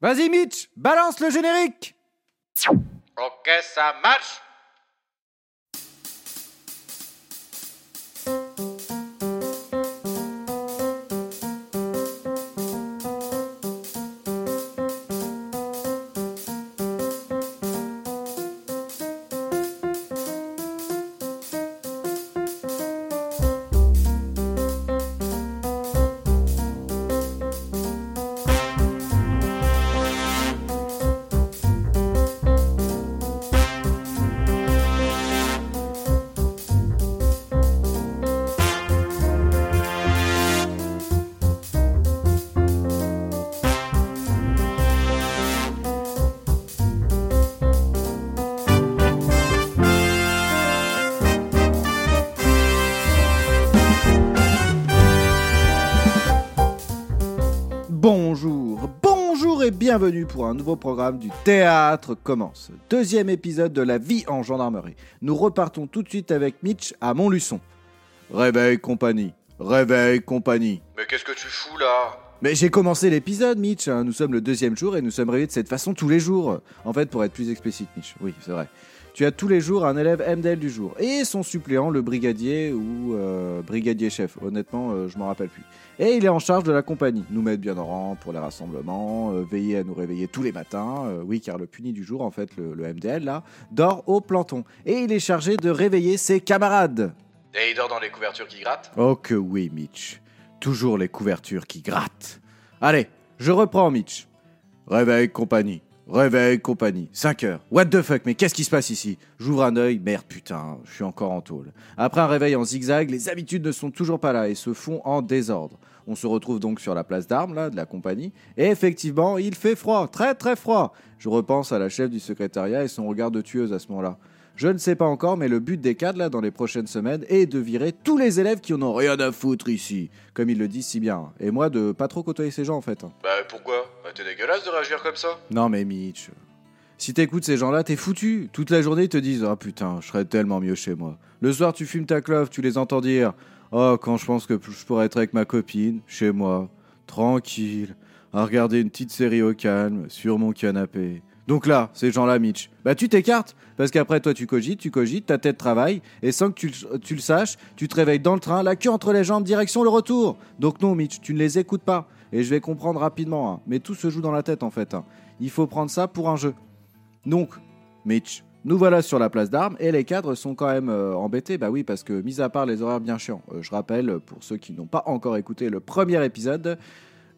Vas-y Mitch, balance le générique. Ok, ça marche bienvenue pour un nouveau programme du Théâtre commence. Deuxième épisode de la vie en gendarmerie. Nous repartons tout de suite avec Mitch à Montluçon. Réveil compagnie, réveil compagnie. Mais qu'est-ce que tu fous là? Mais j'ai commencé l'épisode, Mitch. hein. Nous sommes le deuxième jour et nous sommes réveillés de cette façon tous les jours. En fait, pour être plus explicite, Mitch. Oui, c'est vrai. Tu as tous les jours un élève MDL du jour et son suppléant, le brigadier ou euh, brigadier chef. Honnêtement, euh, je m'en rappelle plus. Et il est en charge de la compagnie. Nous mettre bien en rang pour les rassemblements, euh, veiller à nous réveiller tous les matins. euh, oui, car le puni du jour, en fait, le, le MDL là, dort au planton. Et il est chargé de réveiller ses camarades. Et il dort dans les couvertures qui grattent? Oh que oui, Mitch. Toujours les couvertures qui grattent. Allez, je reprends, Mitch. Réveil, compagnie. Réveil, compagnie. 5 heures. What the fuck, mais qu'est-ce qui se passe ici? J'ouvre un œil, merde, putain, je suis encore en tôle. Après un réveil en zigzag, les habitudes ne sont toujours pas là et se font en désordre. On se retrouve donc sur la place d'armes, là, de la compagnie. Et effectivement, il fait froid, très très froid. Je repense à la chef du secrétariat et son regard de tueuse à ce moment-là. Je ne sais pas encore, mais le but des cadres, là, dans les prochaines semaines, est de virer tous les élèves qui en ont rien à foutre ici. Comme ils le disent si bien. Et moi, de pas trop côtoyer ces gens, en fait. Bah pourquoi? Bah t'es dégueulasse de réagir comme ça Non, mais Mitch. Si t'écoutes ces gens-là, t'es foutu. Toute la journée, ils te disent Ah putain, je serais tellement mieux chez moi. Le soir, tu fumes ta clope, tu les entends dire Oh, quand je pense que je pourrais être avec ma copine, chez moi, tranquille, à regarder une petite série au calme, sur mon canapé. Donc là, ces gens-là, Mitch, bah tu t'écartes, parce qu'après toi tu cogites, tu cogites, ta tête travaille, et sans que tu, le- saches, tu te réveilles dans le train, la queue entre les jambes, direction le retour. Donc non, Mitch, tu ne les écoutes pas. Et je vais comprendre rapidement, hein. mais tout se joue dans la tête en fait. hein. Il faut prendre ça pour un jeu. Donc, Mitch, nous voilà sur la place d'armes et les cadres sont quand même euh, embêtés. Bah oui, parce que, mis à part les horaires bien chiants, euh, je rappelle, pour ceux qui n'ont pas encore écouté le premier épisode,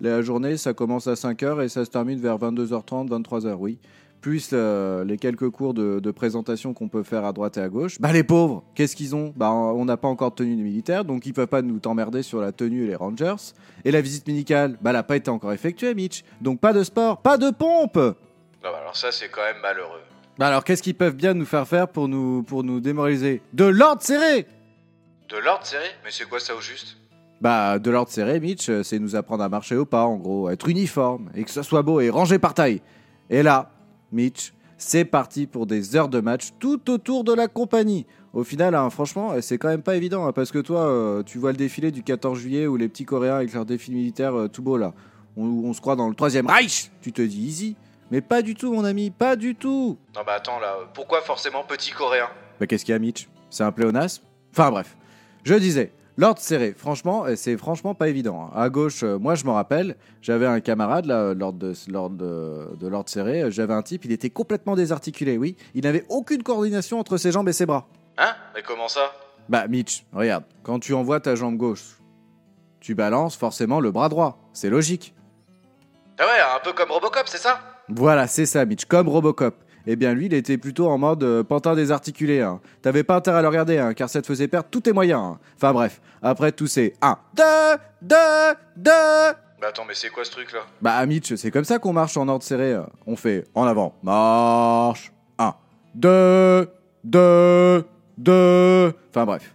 la journée ça commence à 5h et ça se termine vers 22h30, 23h, oui. Plus euh, les quelques cours de, de présentation qu'on peut faire à droite et à gauche. Bah les pauvres, qu'est-ce qu'ils ont? Bah on n'a pas encore de tenue militaire, donc ils peuvent pas nous t'emmerder sur la tenue et les rangers. Et la visite médicale, bah elle n'a pas été encore effectuée, Mitch. Donc pas de sport, pas de pompe Non bah alors ça c'est quand même malheureux. bah alors, qu'est-ce qu'ils peuvent bien nous faire faire pour nous, pour nous démoraliser? De l'ordre serré De l'ordre serré? Mais c'est quoi ça au juste? Bah, de l'ordre serré, Mitch, euh, c'est nous apprendre à marcher au pas, en gros, être uniforme, et que ça soit beau et rangé par taille. Et là, Mitch, c'est parti pour des heures de match tout autour de la compagnie. Au final, hein, franchement, euh, c'est quand même pas évident, hein, parce que toi, euh, tu vois le défilé du 14 juillet où les petits Coréens avec leur défilé militaire euh, tout beau là. On, on se croit dans le troisième Reich Tu te dis easy Mais pas du tout, mon ami, pas du tout Non bah attends là, pourquoi forcément petit coréen Bah qu'est-ce qu'il y a Mitch? C'est un pléonasme? Enfin bref. Je disais, l'ordre serré, franchement, euh, c'est franchement pas évident. hein. À gauche, euh, moi je m'en rappelle, j'avais un camarade là, lors de, lors de, de l'ordre serré, euh, j'avais un type, il était complètement désarticulé, oui. Il n'avait aucune coordination entre ses jambes et ses bras. Hein? Mais comment ça? Bah Mitch, regarde, quand tu envoies ta jambe gauche, tu balances forcément le bras droit. C'est logique. Ah ouais, un peu comme Robocop, c'est ça? Voilà, c'est ça, Mitch, comme Robocop. Eh bien, lui, il était plutôt en mode euh, pantin désarticulé. Hein. T'avais pas intérêt à le regarder, hein, car ça te faisait perdre tous tes moyens. hein. Enfin bref, après tout, c'est 1, 2, 2, 2. Bah attends, mais c'est quoi ce truc là? Bah, Mitch, c'est comme ça qu'on marche en ordre serré. euh. On fait en avant, marche. 1, 2, 2, 2. Enfin bref.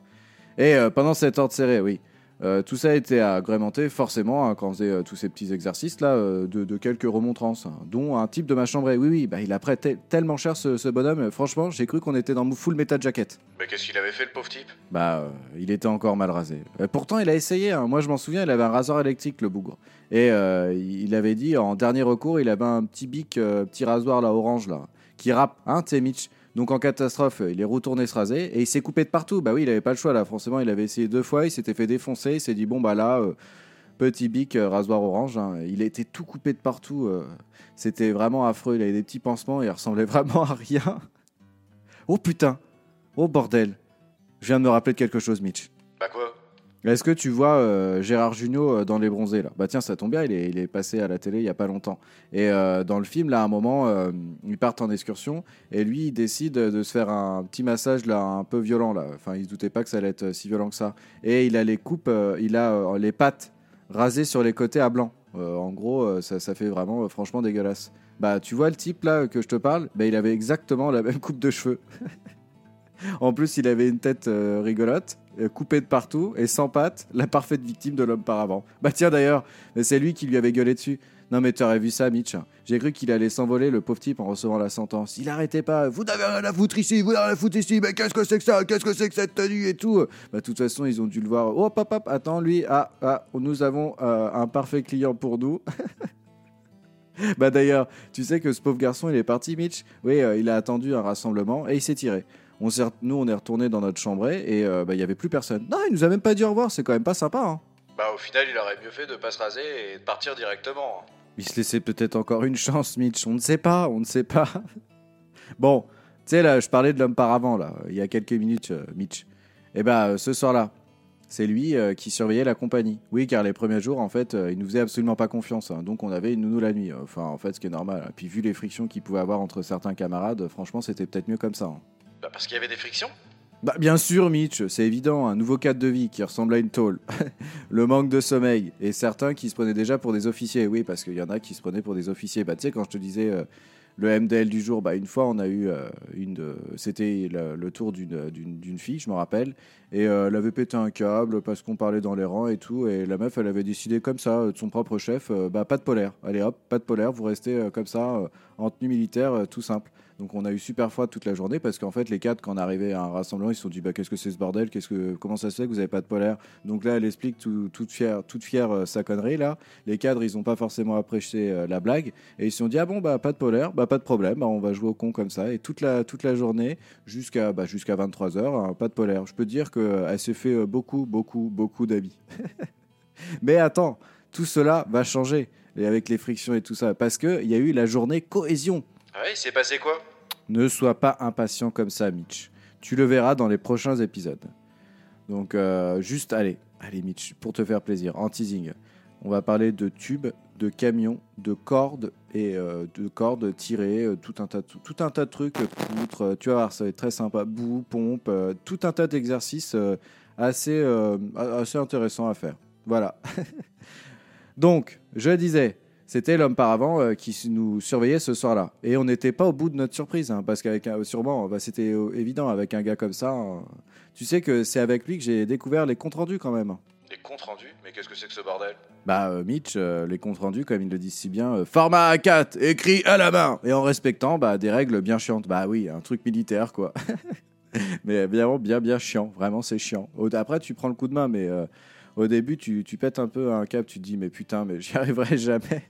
Et euh, pendant cet ordre serré, oui. Euh, tout ça a été agrémenté forcément hein, quand on faisait euh, tous ces petits exercices là euh, de, de quelques remontrances, hein, dont un type de ma chambre. Oui, oui, bah, il a prêté tellement cher ce, ce bonhomme. Franchement, j'ai cru qu'on était dans full metal jacket. Mais qu'est-ce qu'il avait fait, le pauvre type? Bah, il était encore mal rasé. Pourtant, il a essayé. hein. Moi, je m'en souviens, il avait un rasoir électrique, le bougre. Et il avait dit, en dernier recours, il avait un petit bic, petit rasoir là, orange là, qui rappe, hein, Mitch? Donc en catastrophe, il est retourné se raser et il s'est coupé de partout. Bah oui, il avait pas le choix là. Forcément, il avait essayé deux fois, il s'était fait défoncer. Il s'est dit bon bah là, euh, petit bic, euh, rasoir orange. hein. Il été tout coupé de partout. euh. C'était vraiment affreux. Il avait des petits pansements. Il ressemblait vraiment à rien. Oh putain. Oh bordel. Je viens de me rappeler de quelque chose, Mitch. Bah quoi? Est-ce que tu vois euh, Gérard Jugnot euh, dans Les Bronzés là? Bah tiens, ça tombe bien, il est, il est passé à la télé il y a pas longtemps. Et euh, dans le film, là, à un moment, ils partent en excursion et lui, il décide de se faire un petit massage là, un peu violent là. Enfin, il se doutait pas que ça allait être si violent que ça. Et il a les coupes, il a les pattes rasées sur les côtés à blanc. En gros, ça, ça fait vraiment, franchement, dégueulasse. Bah, tu vois le type là que je te parle? Bah, il avait exactement la même coupe de cheveux. En plus, il avait une tête rigolote, euh, coupée de partout et sans pattes, la parfaite victime de l'homme par avant. Bah tiens d'ailleurs, c'est lui qui lui avait gueulé dessus. Non mais tu aurais vu ça, Mitch. J'ai cru qu'il allait s'envoler, le pauvre type, en recevant la sentence. Il arrêtait pas. Vous n'avez rien à foutre ici, vous n'avez rien à foutre ici, mais qu'est-ce que c'est que ça? Qu'est-ce que c'est que cette tenue et tout? Bah de toute façon, ils ont dû le voir. Oh, hop, hop, attends, lui, ah, ah, nous avons euh, un parfait client pour nous. bah d'ailleurs, tu sais que ce pauvre garçon, il est parti, Mitch. Oui, euh, il a attendu un rassemblement et il s'est tiré. On nous, on est retourné dans notre chambrée et euh, bah, il y avait plus personne. Non, il nous a même pas dit au revoir. C'est quand même pas sympa. Hein. Bah au final, il aurait mieux fait de pas se raser et de partir directement. hein. Il se laissait peut-être encore une chance, Mitch. On ne sait pas, on ne sait pas. bon, tu sais, là, je parlais de l'homme par avant, là, il y a quelques minutes, euh, Mitch. Et bah, euh, ce soir-là, c'est lui euh, qui surveillait la compagnie. Oui, car les premiers jours, en fait, euh, il nous faisait absolument pas confiance. hein. donc, on avait une nounou la nuit. Enfin, en fait, ce qui est normal. Puis, vu les frictions qu'il pouvait avoir entre certains camarades, franchement, c'était peut-être mieux comme ça. hein. Bah parce qu'il y avait des frictions Bah bien sûr Mitch, c'est évident, un nouveau cadre de vie qui ressemble à une tôle. le manque de sommeil et certains qui se prenaient déjà pour des officiers. Oui, parce qu'il y en a qui se prenaient pour des officiers. Bah tu sais quand je te disais euh, le MDL du jour, bah une fois on a eu euh, une c'était le, tour d'une fille, je me rappelle, et euh, elle avait pété un câble parce qu'on parlait dans les rangs et tout et la meuf elle avait décidé comme ça de son propre chef, bah pas de polaire. Allez hop, pas de polaire, vous restez comme ça en tenue militaire tout simple. Donc on a eu super froid toute la journée parce qu'en fait les cadres quand on arrivait à un rassemblement ils se sont dit bah qu'est-ce que c'est ce bordel? Qu'est-ce que comment ça se fait que vous avez pas de polaire? Donc là elle explique tout- toute fière toute fière euh, sa connerie là. Les cadres ils ont pas forcément apprécié euh, la blague et ils se sont dit ah bon bah pas de polaire bah pas de problème bah, on va jouer au con comme ça. Et toute la toute la journée jusqu'à bah, jusqu'à 23 h pas de polaire. Je peux dire que euh, elle s'est fait euh, beaucoup beaucoup beaucoup d'amis. Mais attends tout cela va changer avec les frictions et tout ça parce que il y a eu la journée cohésion Ah ouais, il passé quoi? Ne sois pas impatient comme ça, Mitch. Tu le verras dans les prochains épisodes. Donc, euh, juste, allez, allez, Mitch, pour te faire plaisir, en teasing, on va parler de tubes, de camions, de cordes et euh, de cordes tirées, euh, tout un tas, tout un tas de trucs, poutres. tu vas voir, ça va être très sympa. Boue, pompe, tout un tas d'exercices assez, assez intéressants à faire. Voilà. Donc, je disais, c'était l'homme par avant euh, qui nous surveillait ce soir-là. Et on n'était pas au bout de notre surprise, hein, parce qu'avec un- sûrement, bah, c'était euh, évident avec un gars comme ça. hein. tu sais que c'est avec lui que j'ai découvert les comptes rendus quand même. Des comptes rendus? Mais qu'est-ce que c'est que ce bordel? Bah, euh, Mitch, euh, les comptes rendus, comme ils le disent si bien, euh, format A4, écrit à la main, et en respectant bah, des règles bien chiantes. Bah oui, un truc militaire, quoi. mais bien, bien, bien chiant. Vraiment, c'est chiant. Au- Après, tu prends le coup de main, mais euh, au début, tu, tu pètes un peu un câble, tu te dis, mais putain, mais j'y arriverai jamais.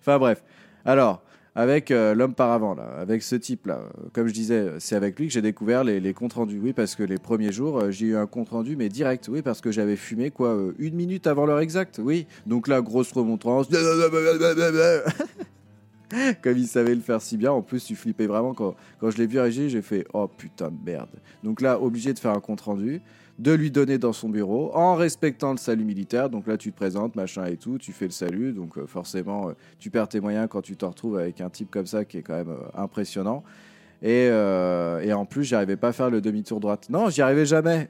enfin bref. Alors, avec euh, l'homme par avant, là, avec ce type-là, euh, comme je disais, c'est avec lui que j'ai découvert les, les comptes rendus. Oui, parce que les premiers jours, euh, j'ai eu un compte rendu, mais direct. Oui, parce que j'avais fumé, quoi, euh, une minute avant l'heure exacte. Oui. Donc là, grosse remontrance. Comme il savait le faire si bien, en plus, tu flippais vraiment quand, quand je l'ai vu réagir, j'ai fait oh putain de merde. Donc là, obligé de faire un compte rendu, de lui donner dans son bureau, en respectant le salut militaire. Donc là, tu te présentes, machin et tout, tu fais le salut. Donc euh, forcément, euh, tu perds tes moyens quand tu te retrouves avec un type comme ça qui est quand même euh, impressionnant. Et, en plus, j'arrivais pas à faire le demi-tour droite. Non, j'y arrivais jamais.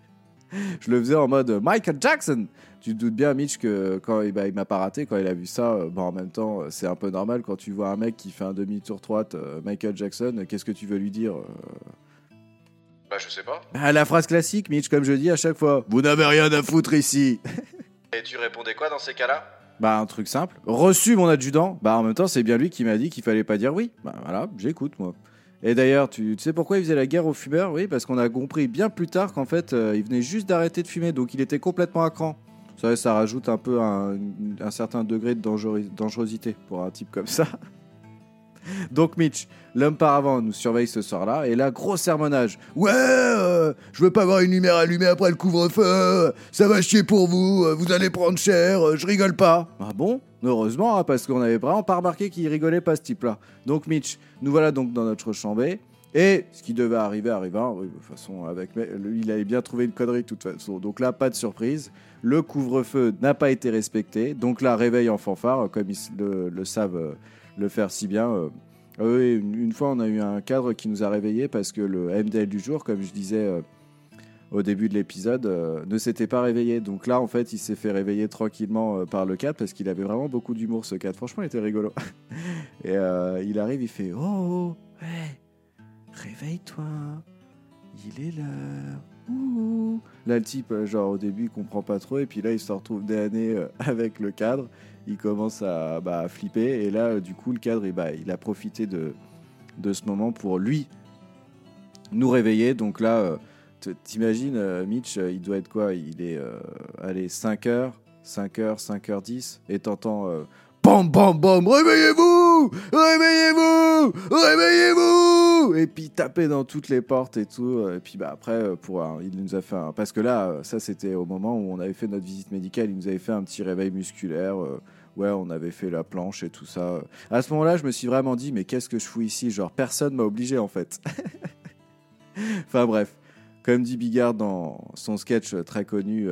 je le faisais en mode Michael Jackson. Tu te doutes bien, Mitch, que quand il, bah, il m'a pas raté, quand il a vu ça, en même temps, c'est un peu normal quand tu vois un mec qui fait un demi-tour droite, Michael Jackson, qu'est-ce que tu veux lui dire Bah, je sais pas. Ah, la phrase classique, Mitch, comme je dis à chaque fois. Vous n'avez rien à foutre ici. Et tu répondais quoi dans ces cas-là? Bah, un truc simple. Reçu mon adjudant. Bah, en même temps, c'est bien lui qui m'a dit qu'il fallait pas dire oui. Bah, voilà, j'écoute, moi. Et d'ailleurs, tu, tu sais pourquoi il faisait la guerre aux fumeurs? Oui, parce qu'on a compris bien plus tard qu'en fait, euh, il venait juste d'arrêter de fumer, donc il était complètement à cran. Savez, ça rajoute un peu un, un certain degré de dangerosité pour un type comme ça. Donc Mitch, l'homme par avant, nous surveille ce soir-là, et là, gros sermonnage. Ouais, euh, je veux pas voir une lumière allumée après le couvre-feu, ça va chier pour vous, euh, vous allez prendre cher, euh, je rigole pas. Ah bon? Heureusement, hein, parce qu'on avait vraiment pas remarqué qu'il rigolait pas ce type-là. Donc Mitch, nous voilà donc dans notre chambée. Et ce qui devait arriver arriva. De toute façon, avec il avait bien trouvé une connerie de toute façon. Donc là, pas de surprise. Le couvre-feu n'a pas été respecté. Donc là, réveil en fanfare, comme ils le, savent le faire si bien. euh. Ah oui, une, fois, on a eu un cadre qui nous a réveillés parce que le MDL du jour, comme je disais euh, au début de l'épisode, euh, ne s'était pas réveillé. Donc là, en fait, il s'est fait réveiller tranquillement euh, par le cadre parce qu'il avait vraiment beaucoup d'humour, ce cadre. Franchement, il était rigolo. Et euh, il arrive, il fait Oh, ouais, réveille-toi, il est l'heure. Là, le type, euh, genre, au début, il comprend pas trop. Et puis là, il se retrouve des années euh, avec le cadre. Il commence à, bah, à flipper. Et là, euh, du coup, le cadre, eh bah, il a profité de, de ce moment pour lui nous réveiller. Donc là, t'imagines, Mitch, il doit être quoi? Il est, euh, allez, 5h, 5h, 5h10. Et t'entends. Bam, bam, bam, réveillez-vous Réveillez-vous Réveillez-vous Et puis taper dans toutes les portes et tout. Et puis bah, après, euh, pour un- il nous a fait un... Parce que là, euh, ça c'était au moment où on avait fait notre visite médicale, il nous avait fait un petit réveil musculaire. euh, Ouais, on avait fait la planche et tout ça. À ce moment-là, je me suis vraiment dit, mais qu'est-ce que je fous ici? Genre, personne m'a obligé en fait. enfin bref, comme dit Bigard dans son sketch très connu,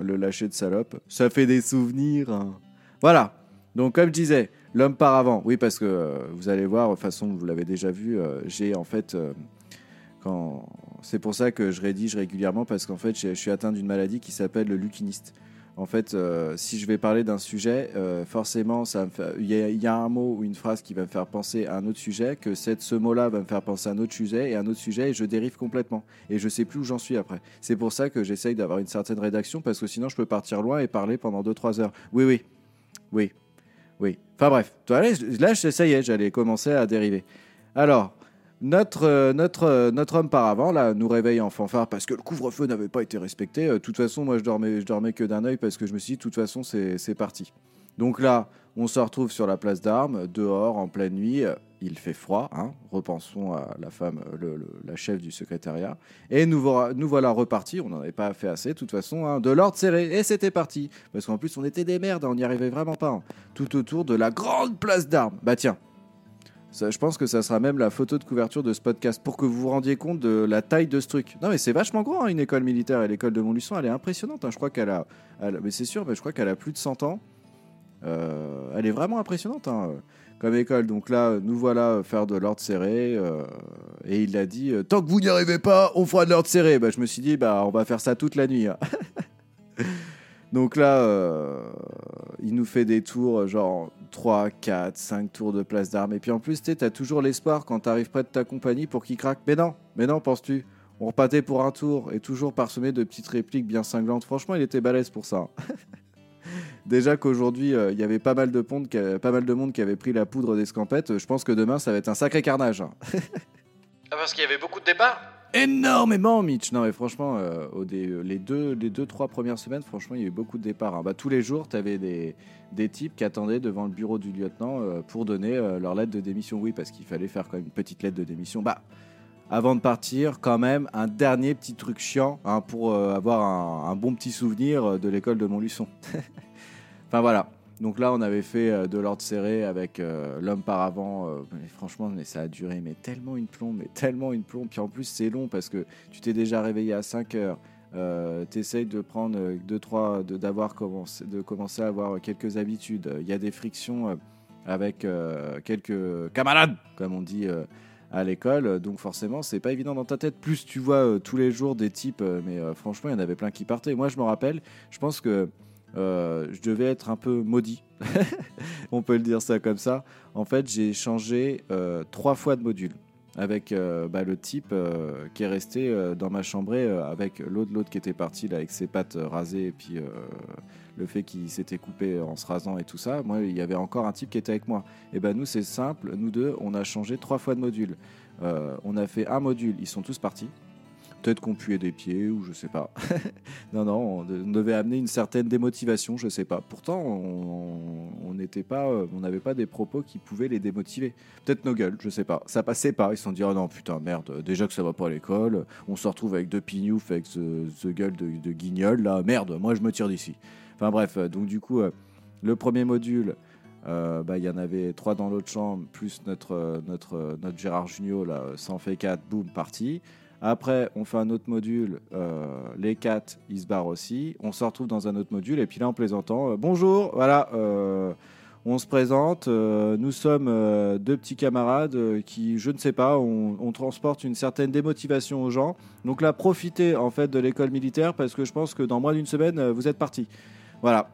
Le lâcher de salope, ça fait des souvenirs. hein. Voilà. Donc, comme je disais, l'homme par avant. Oui, parce que euh, vous allez voir, de toute façon, vous l'avez déjà vu, euh, j'ai en fait. euh, quand... C'est pour ça que je rédige régulièrement, parce qu'en fait, je suis atteint d'une maladie qui s'appelle le lukiniste. En fait, si je vais parler d'un sujet, forcément, il y, a- un mot ou une phrase qui va me faire penser à un autre sujet, que cette, ce mot-là va me faire penser à un autre sujet et un autre sujet, et je dérive complètement. Et je sais plus où j'en suis après. C'est pour ça que j'essaye d'avoir une certaine rédaction, parce que sinon, je peux partir loin et parler pendant 2-3 heures. Oui, oui, oui, oui. Enfin bref, là, ça y est, j'allais commencer à dériver. Alors, notre, euh, notre, euh, notre homme par avant là, nous réveille en fanfare parce que le couvre-feu n'avait pas été respecté. Euh, De toute façon, moi, je dormais, je dormais que d'un œil parce que je me suis dit, de toute façon, c'est parti. Donc là, on se retrouve sur la place d'armes, dehors, en pleine nuit. Il fait froid, hein. repensons à la femme, la chef du secrétariat. Et nous, voilà- repartis, on n'en avait pas fait assez, de toute façon, hein, de l'ordre serré. Et c'était parti. Parce qu'en plus, on était des merdes, on n'y arrivait vraiment pas. hein. Tout autour de la grande place d'armes. Bah tiens, je pense que ça sera même la photo de couverture de ce podcast pour que vous vous rendiez compte de la taille de ce truc. Non, mais c'est vachement grand, hein, une école militaire. Et l'école de Montluçon, elle est impressionnante. hein. Je crois qu'elle a. mais c'est sûr, je crois qu'elle a plus de 100 ans. Euh, elle est vraiment impressionnante hein, comme école. Donc là, nous voilà faire de l'ordre serré. euh, et il a dit euh, Tant que vous n'y arrivez pas, on fera de l'ordre serré. Bah, je me suis dit bah, On va faire ça toute la nuit. hein. Donc là, il nous fait des tours, genre 3, 4, 5 tours de place d'armes. Et puis en plus, tu as toujours l'espoir quand tu arrives près de ta compagnie pour qu'il craque. Mais non, mais non, penses-tu? On repartait pour un tour et toujours parsemé de petites répliques bien cinglantes. Franchement, il était balèze pour ça. Déjà qu'aujourd'hui, euh, il y avait pas mal, de pontes pas mal de monde qui avait pris la poudre d'escampette. Je pense que demain, ça va être un sacré carnage. hein. Ah, parce qu'il y avait beaucoup de départs? Énormément, Mitch. Non, mais franchement, euh, au dé- euh, les, deux, les deux, trois premières semaines, franchement, il y a eu beaucoup de départs. hein. Bah, tous les jours, tu avais des, des types qui attendaient devant le bureau du lieutenant euh, pour donner euh, leur lettre de démission. Oui, parce qu'il fallait faire quand même une petite lettre de démission. Bah, avant de partir, quand même, un dernier petit truc chiant hein, pour avoir un, un bon petit souvenir de l'école de Montluçon. enfin, voilà. Donc là, on avait fait euh, de l'ordre serré avec euh, l'homme par avant. euh, mais franchement, mais ça a duré mais tellement une plombe, mais tellement une plombe. Puis en plus, c'est long parce que tu t'es déjà réveillé à 5 heures. Euh, t'essayes de prendre euh, deux trois de d'avoir commencé de commencer à avoir quelques habitudes il y a des frictions avec quelques camarades comme on dit à l'école donc forcément c'est pas évident dans ta tête plus tu vois tous les jours des types mais franchement il y en avait plein qui partaient moi je me rappelle je pense que euh, je devais être un peu maudit on peut le dire ça comme ça en fait j'ai changé euh, trois fois de module avec euh, bah, le type qui est resté dans ma chambrée avec l'autre, l'autre qui était parti là, avec ses pattes rasées et puis le fait qu'il s'était coupé en se rasant et tout ça. Moi, il y avait encore un type qui était avec moi. Et ben nous, c'est simple. Nous deux, on a changé trois fois de module. On a fait un module, ils sont tous partis. Peut-être qu'on puait des pieds ou je sais pas. non, non, on, de- on devait amener une certaine démotivation, je sais pas. Pourtant, on n'était pas, euh, on n'avait pas des propos qui pouvaient les démotiver. Peut-être nos gueules, je sais pas. Ça passait pas. Ils se sont dit, oh non, putain, merde, déjà que ça va pas à l'école, on se retrouve avec deux pignoufs, avec ce, gueule de, de guignol, là, merde, moi je me tire d'ici. Enfin bref, euh, donc du coup, euh, le premier module, bah, il y en avait trois dans l'autre chambre, plus notre, notre, notre Gérard Junior, là, ça en fait quatre, boum, parti. Après, on fait un autre module, euh, les quatre, ils se barrent aussi. On se retrouve dans un autre module, et puis là, en plaisantant, euh, bonjour, voilà, euh, on se présente. nous sommes deux petits camarades qui, je ne sais pas, on, transporte une certaine démotivation aux gens. Donc là, profitez en fait de l'école militaire parce que je pense que dans moins d'une semaine, vous êtes partis. Voilà.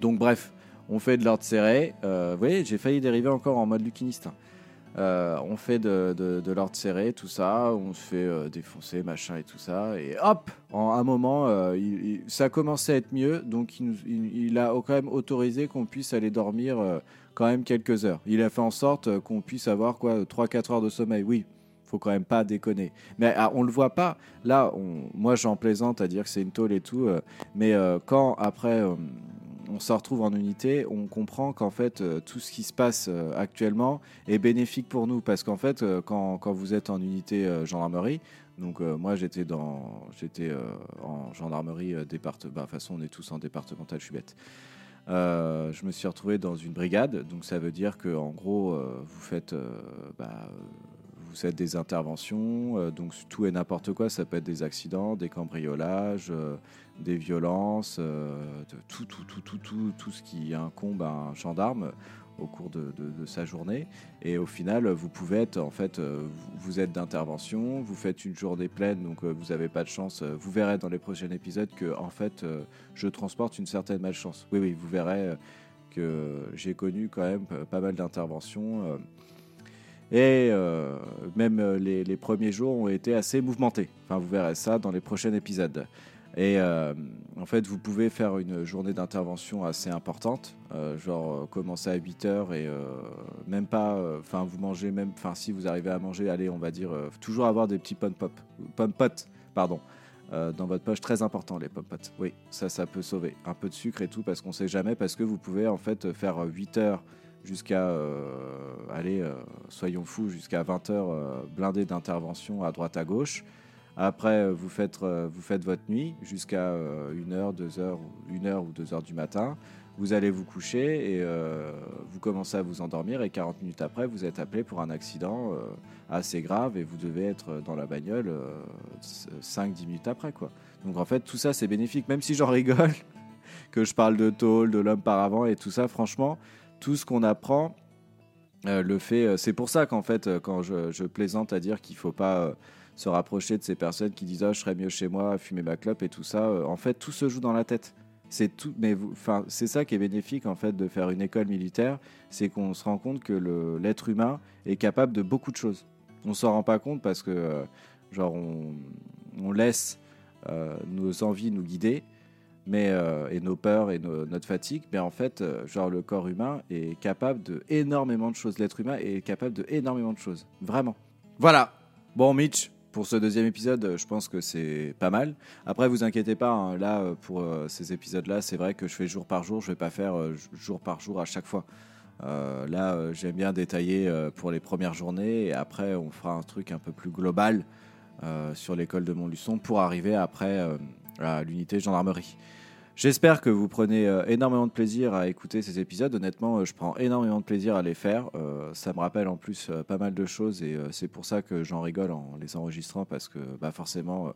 Donc bref, on fait de l'ordre serré. Vous voyez, j'ai failli dériver encore en mode lukiniste. Euh, on fait de, l'ordre serré, tout ça, on se fait euh, défoncer, machin et tout ça, et hop, en un moment, euh, ça commençait à être mieux, donc il, a quand même autorisé qu'on puisse aller dormir quand même quelques heures. Il a fait en sorte qu'on puisse avoir quoi, 3-4 heures de sommeil, oui. Faut quand même pas déconner. Mais ah, on le voit pas. Là, moi j'en plaisante à dire que c'est une tôle et tout. mais quand après on se retrouve en unité, on comprend qu'en fait euh, tout ce qui se passe euh, actuellement est bénéfique pour nous parce qu'en fait euh, quand, vous êtes en unité gendarmerie, donc moi j'étais dans j'étais en gendarmerie euh, département. Bah, de toute façon on est tous en départemental, je je me suis retrouvé dans une brigade, donc ça veut dire que en gros vous faites bah, vous faites des interventions, euh, donc tout et n'importe quoi, ça peut être des accidents, des cambriolages, euh, des violences, euh, tout, tout, tout, tout, tout, tout ce qui incombe à un gendarme au cours de, de- sa journée. Et au final, vous pouvez être, en fait, vous, êtes d'intervention, vous faites une journée pleine, donc vous n'avez pas de chance. Vous verrez dans les prochains épisodes que, en fait, je transporte une certaine malchance. Oui, oui, vous verrez que j'ai connu quand même pas mal d'interventions. Et euh, même euh, les, premiers jours ont été assez mouvementés. Enfin, vous verrez ça dans les prochains épisodes. Et euh, en fait, vous pouvez faire une journée d'intervention assez importante, genre commencer à 8 heures et même pas, enfin vous mangez même, enfin si vous arrivez à manger, allez, on va dire, toujours avoir des petits pom pop, pom pot, pardon, dans votre poche, très important les pom pots. Oui, ça, ça peut sauver un peu de sucre et tout parce qu'on sait jamais, parce que vous pouvez en fait faire 8 heures jusqu'à, euh, euh, soyons fous, jusqu'à 20 heures euh, blindées d'intervention à droite à gauche. Après, euh, vous faites, euh, vous faites votre nuit jusqu'à 1h, 2h, 1h ou 2h du matin. Vous allez vous coucher et euh, vous commencez à vous endormir et 40 minutes après, vous êtes appelé pour un accident euh, assez grave et vous devez être dans la bagnole 5-10 minutes après. Quoi. Donc en fait, tout ça, c'est bénéfique. Même si j'en rigole, que je parle de tôle, de l'homme par avant et tout ça, franchement, tout ce qu'on apprend, euh, le fait... euh, c'est pour ça qu'en fait, euh, quand je, plaisante à dire qu'il faut pas... se rapprocher de ces personnes qui disent ah, je serais mieux chez moi à fumer ma clope et tout ça. En fait, tout se joue dans la tête. C'est tout, mais enfin, c'est ça qui est bénéfique en fait de faire une école militaire, c'est qu'on se rend compte que l'être humain est capable de beaucoup de choses. On s'en rend pas compte parce que genre on, laisse nos envies nous guider, mais euh, et nos peurs et notre fatigue, mais en fait, euh, genre le corps humain est capable de énormément de choses. L'être humain est capable de énormément de choses, vraiment. Voilà. Bon, Mitch, pour ce deuxième épisode, je pense que c'est pas mal. Après, vous inquiétez pas, hein, là, euh, pour ces épisodes-là, c'est vrai que je fais jour par jour, je vais pas faire jour par jour à chaque fois. Là, j'aime bien détailler pour les premières journées et après, on fera un truc un peu plus global sur l'école de Montluçon pour arriver après à l'unité gendarmerie. J'espère que vous prenez euh, énormément de plaisir à écouter ces épisodes. Honnêtement, euh, je prends énormément de plaisir à les faire. Euh, ça me rappelle en plus pas mal de choses et c'est pour ça que j'en rigole en les enregistrant parce que bah, forcément,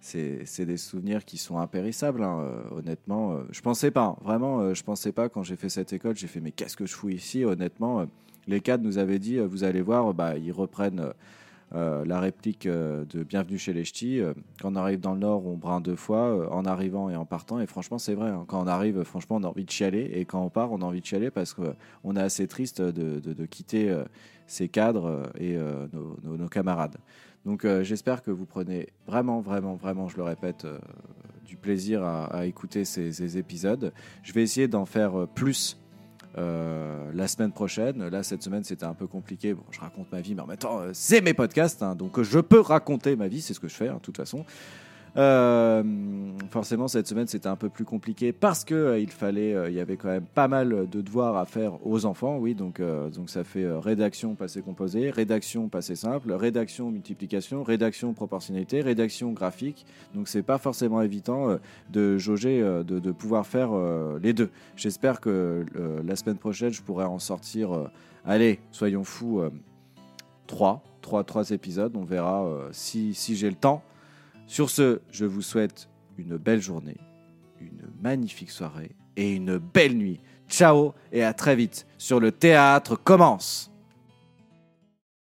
c'est des souvenirs qui sont impérissables. hein. Honnêtement, je pensais pas. hein. Vraiment, je pensais pas quand j'ai fait cette école. J'ai fait mais qu'est-ce que je fous ici Honnêtement, les cadres nous avaient dit, vous allez voir, bah, ils reprennent. Euh, la réplique euh, de Bienvenue chez les Ch'tis. euh, quand on arrive dans le Nord, on brun deux fois, en arrivant et en partant. Et franchement, c'est vrai. hein. Quand on arrive, franchement, on a envie de chialer. Et quand on part, on a envie de chialer parce qu'on est assez triste de, quitter ces cadres et nos, camarades. Donc j'espère que vous prenez vraiment, vraiment, vraiment, je le répète, du plaisir à, écouter ces, épisodes. Je vais essayer d'en faire plus euh, la semaine prochaine. Là, cette semaine, c'était un peu compliqué. Bon, je raconte ma vie, mais en même temps, euh, c'est mes podcasts, hein, donc je peux raconter ma vie, c'est ce que je fais, hein, de toute façon. Euh, forcément, cette semaine, c'était un peu plus compliqué parce que euh, il fallait, euh, il y avait quand même pas mal de devoirs à faire aux enfants, oui. Donc, donc ça fait rédaction passé composé, rédaction passé simple, rédaction multiplication, rédaction proportionnalité, rédaction graphique. Donc, c'est pas forcément évident de jauger, de, de pouvoir faire les deux. J'espère que la semaine prochaine, je pourrai en sortir. allez, soyons fous, euh, trois, trois, trois épisodes. On verra si, si j'ai le temps. Sur ce, je vous souhaite une belle journée, une magnifique soirée et une belle nuit. Ciao et à très vite sur le théâtre commence.